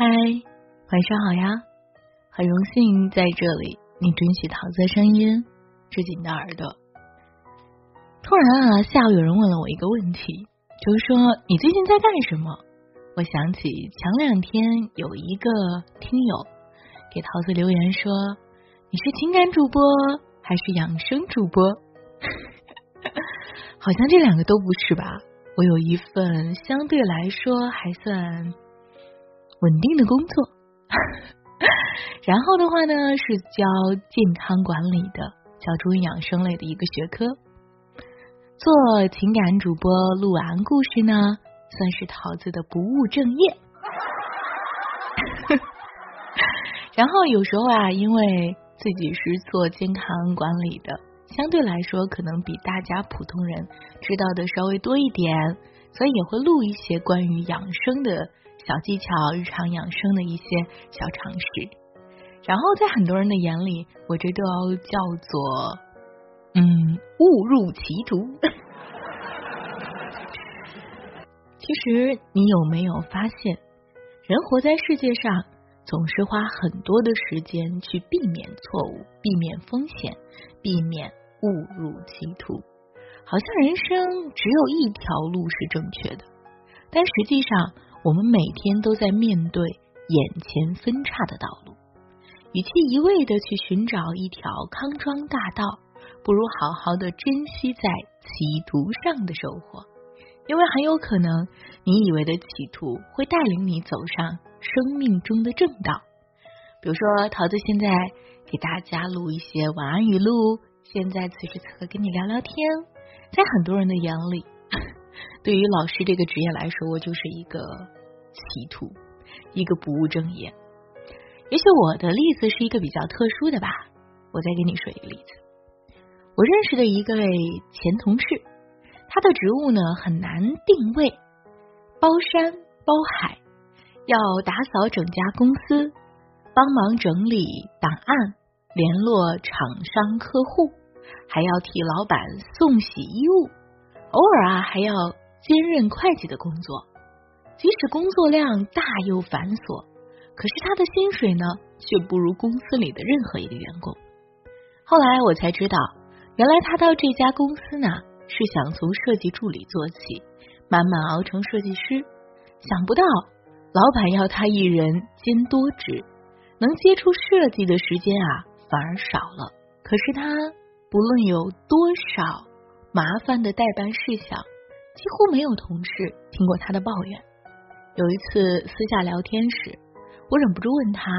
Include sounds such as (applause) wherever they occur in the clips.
嗨，晚上好呀！很荣幸在这里，你准许桃子的声音住进你的耳朵。突然啊，下午有人问了我一个问题，就是说你最近在干什么？我想起前两天有一个听友给桃子留言说：“你是情感主播还是养生主播？” (laughs) 好像这两个都不是吧？我有一份相对来说还算。稳定的工作，(laughs) 然后的话呢是教健康管理的，教中医养生类的一个学科。做情感主播录完故事呢，算是桃子的不务正业。(laughs) 然后有时候啊，因为自己是做健康管理的，相对来说可能比大家普通人知道的稍微多一点，所以也会录一些关于养生的。小技巧、日常养生的一些小常识，然后在很多人的眼里，我这都叫做嗯误入歧途。其实你有没有发现，人活在世界上，总是花很多的时间去避免错误、避免风险、避免误入歧途，好像人生只有一条路是正确的，但实际上。我们每天都在面对眼前分叉的道路，与其一味的去寻找一条康庄大道，不如好好的珍惜在歧途上的收获，因为很有可能你以为的歧途会带领你走上生命中的正道。比如说，桃子现在给大家录一些晚安语录，现在此时此刻跟你聊聊天，在很多人的眼里。对于老师这个职业来说，我就是一个歧途，一个不务正业。也许我的例子是一个比较特殊的吧。我再给你说一个例子。我认识的一个前同事，他的职务呢很难定位，包山包海，要打扫整家公司，帮忙整理档案，联络厂商客户，还要替老板送洗衣物，偶尔啊还要。兼任会计的工作，即使工作量大又繁琐，可是他的薪水呢，却不如公司里的任何一个员工。后来我才知道，原来他到这家公司呢，是想从设计助理做起，慢慢熬成设计师。想不到，老板要他一人兼多职，能接触设计的时间啊，反而少了。可是他不论有多少麻烦的代办事项。几乎没有同事听过他的抱怨。有一次私下聊天时，我忍不住问他：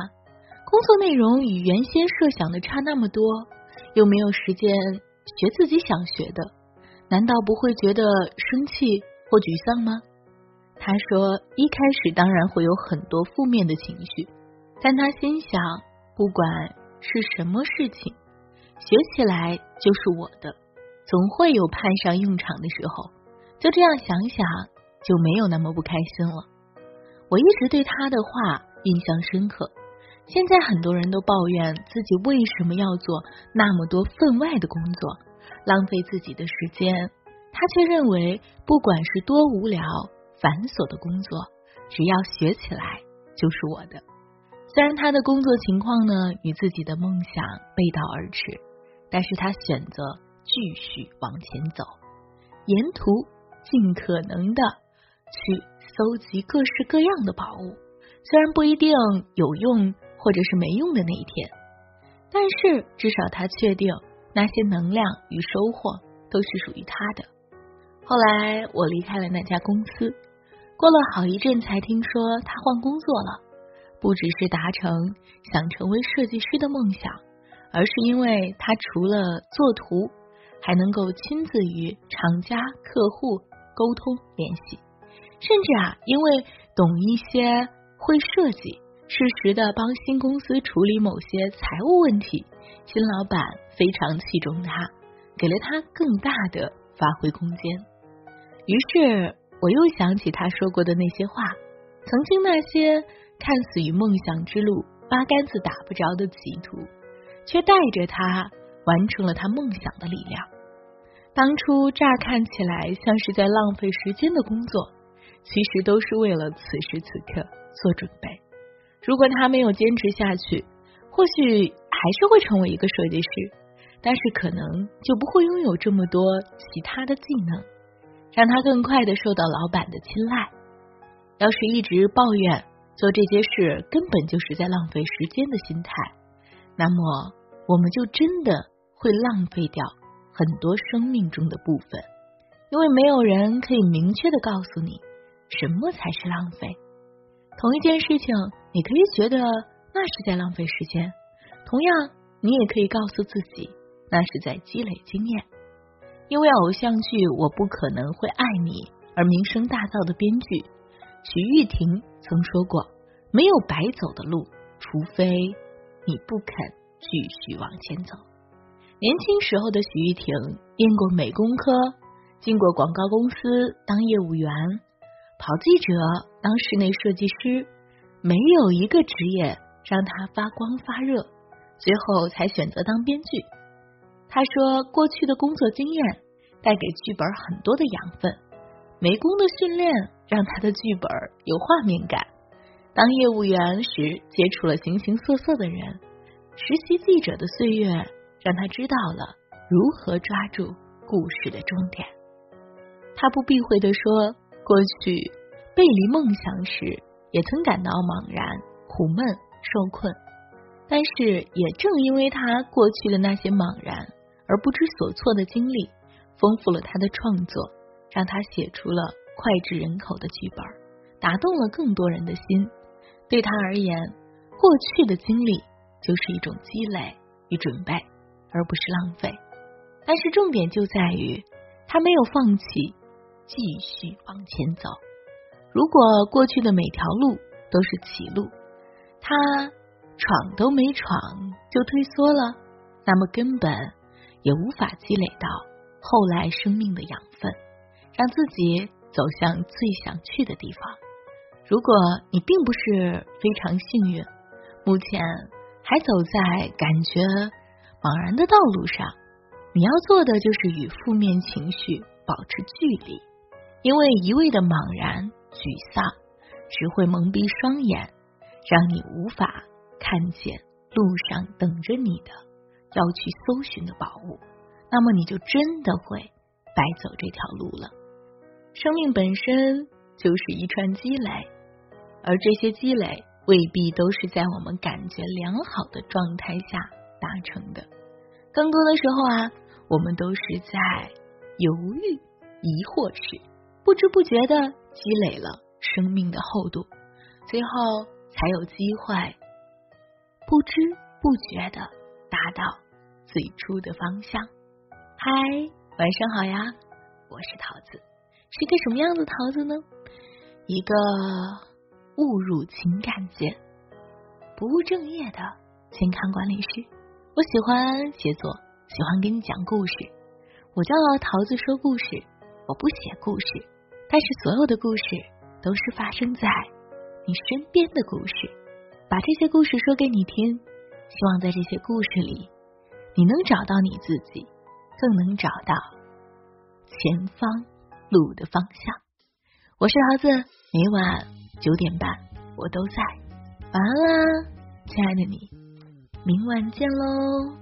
工作内容与原先设想的差那么多，又没有时间学自己想学的，难道不会觉得生气或沮丧吗？他说：一开始当然会有很多负面的情绪，但他心想，不管是什么事情，学起来就是我的，总会有派上用场的时候。就这样想想，就没有那么不开心了。我一直对他的话印象深刻。现在很多人都抱怨自己为什么要做那么多分外的工作，浪费自己的时间。他却认为，不管是多无聊、繁琐的工作，只要学起来就是我的。虽然他的工作情况呢与自己的梦想背道而驰，但是他选择继续往前走，沿途。尽可能的去搜集各式各样的宝物，虽然不一定有用或者是没用的那一天，但是至少他确定那些能量与收获都是属于他的。后来我离开了那家公司，过了好一阵才听说他换工作了，不只是达成想成为设计师的梦想，而是因为他除了做图，还能够亲自与厂家客户。沟通联系，甚至啊，因为懂一些会设计，适时的帮新公司处理某些财务问题，新老板非常器重他，给了他更大的发挥空间。于是我又想起他说过的那些话，曾经那些看似与梦想之路八竿子打不着的歧途，却带着他完成了他梦想的力量。当初乍看起来像是在浪费时间的工作，其实都是为了此时此刻做准备。如果他没有坚持下去，或许还是会成为一个设计师，但是可能就不会拥有这么多其他的技能，让他更快的受到老板的青睐。要是一直抱怨做这些事根本就是在浪费时间的心态，那么我们就真的会浪费掉很多生命中的部分，因为没有人可以明确的告诉你什么才是浪费。同一件事情，你可以觉得那是在浪费时间，同样，你也可以告诉自己，那是在积累经验。因为偶像剧《我不可能会爱你》而名声大噪的编剧徐玉婷曾说过：“没有白走的路，除非你不肯继续往前走。”年轻时候的徐玉婷念过美工科，进过广告公司当业务员。跑记者，当室内设计师，没有一个职业让她发光发热，最后才选择当编剧。他说，过去的工作经验带给剧本很多的养分，美工的训练让他的剧本有画面感。当业务员时，接触了形形色色的人，实习记者的岁月让他知道了如何抓住故事的终点。他不避讳的说。过去背离梦想时，也曾感到茫然、苦闷、受困。但是，也正因为他过去的那些茫然而不知所措的经历，丰富了他的创作，让他写出了脍炙人口的剧本，打动了更多人的心。对他而言，过去的经历就是一种积累与准备，而不是浪费。但是，重点就在于他没有放弃。继续往前走。如果过去的每条路都是歧路，他闯都没闯就退缩了，那么根本也无法积累到后来生命的养分，让自己走向最想去的地方。如果你并不是非常幸运，目前还走在感觉茫然的道路上，你要做的就是与负面情绪保持距离。因为一味的茫然、沮丧，只会蒙蔽双眼，让你无法看见路上等着你的要去搜寻的宝物。那么，你就真的会白走这条路了。生命本身就是一串积累，而这些积累未必都是在我们感觉良好的状态下达成的。更多的时候啊，我们都是在犹豫、疑惑时。不知不觉的积累了生命的厚度，最后才有机会不知不觉的达到最初的方向。嗨，晚上好呀，我是桃子，是个什么样的桃子呢？一个误入情感界、不务正业的健康管理师。我喜欢写作，喜欢给你讲故事。我叫桃子说故事，我不写故事。但是所有的故事都是发生在你身边的故事，把这些故事说给你听，希望在这些故事里，你能找到你自己，更能找到前方路的方向。我是桃子，每晚九点半我都在。晚安啦，亲爱的你，明晚见喽。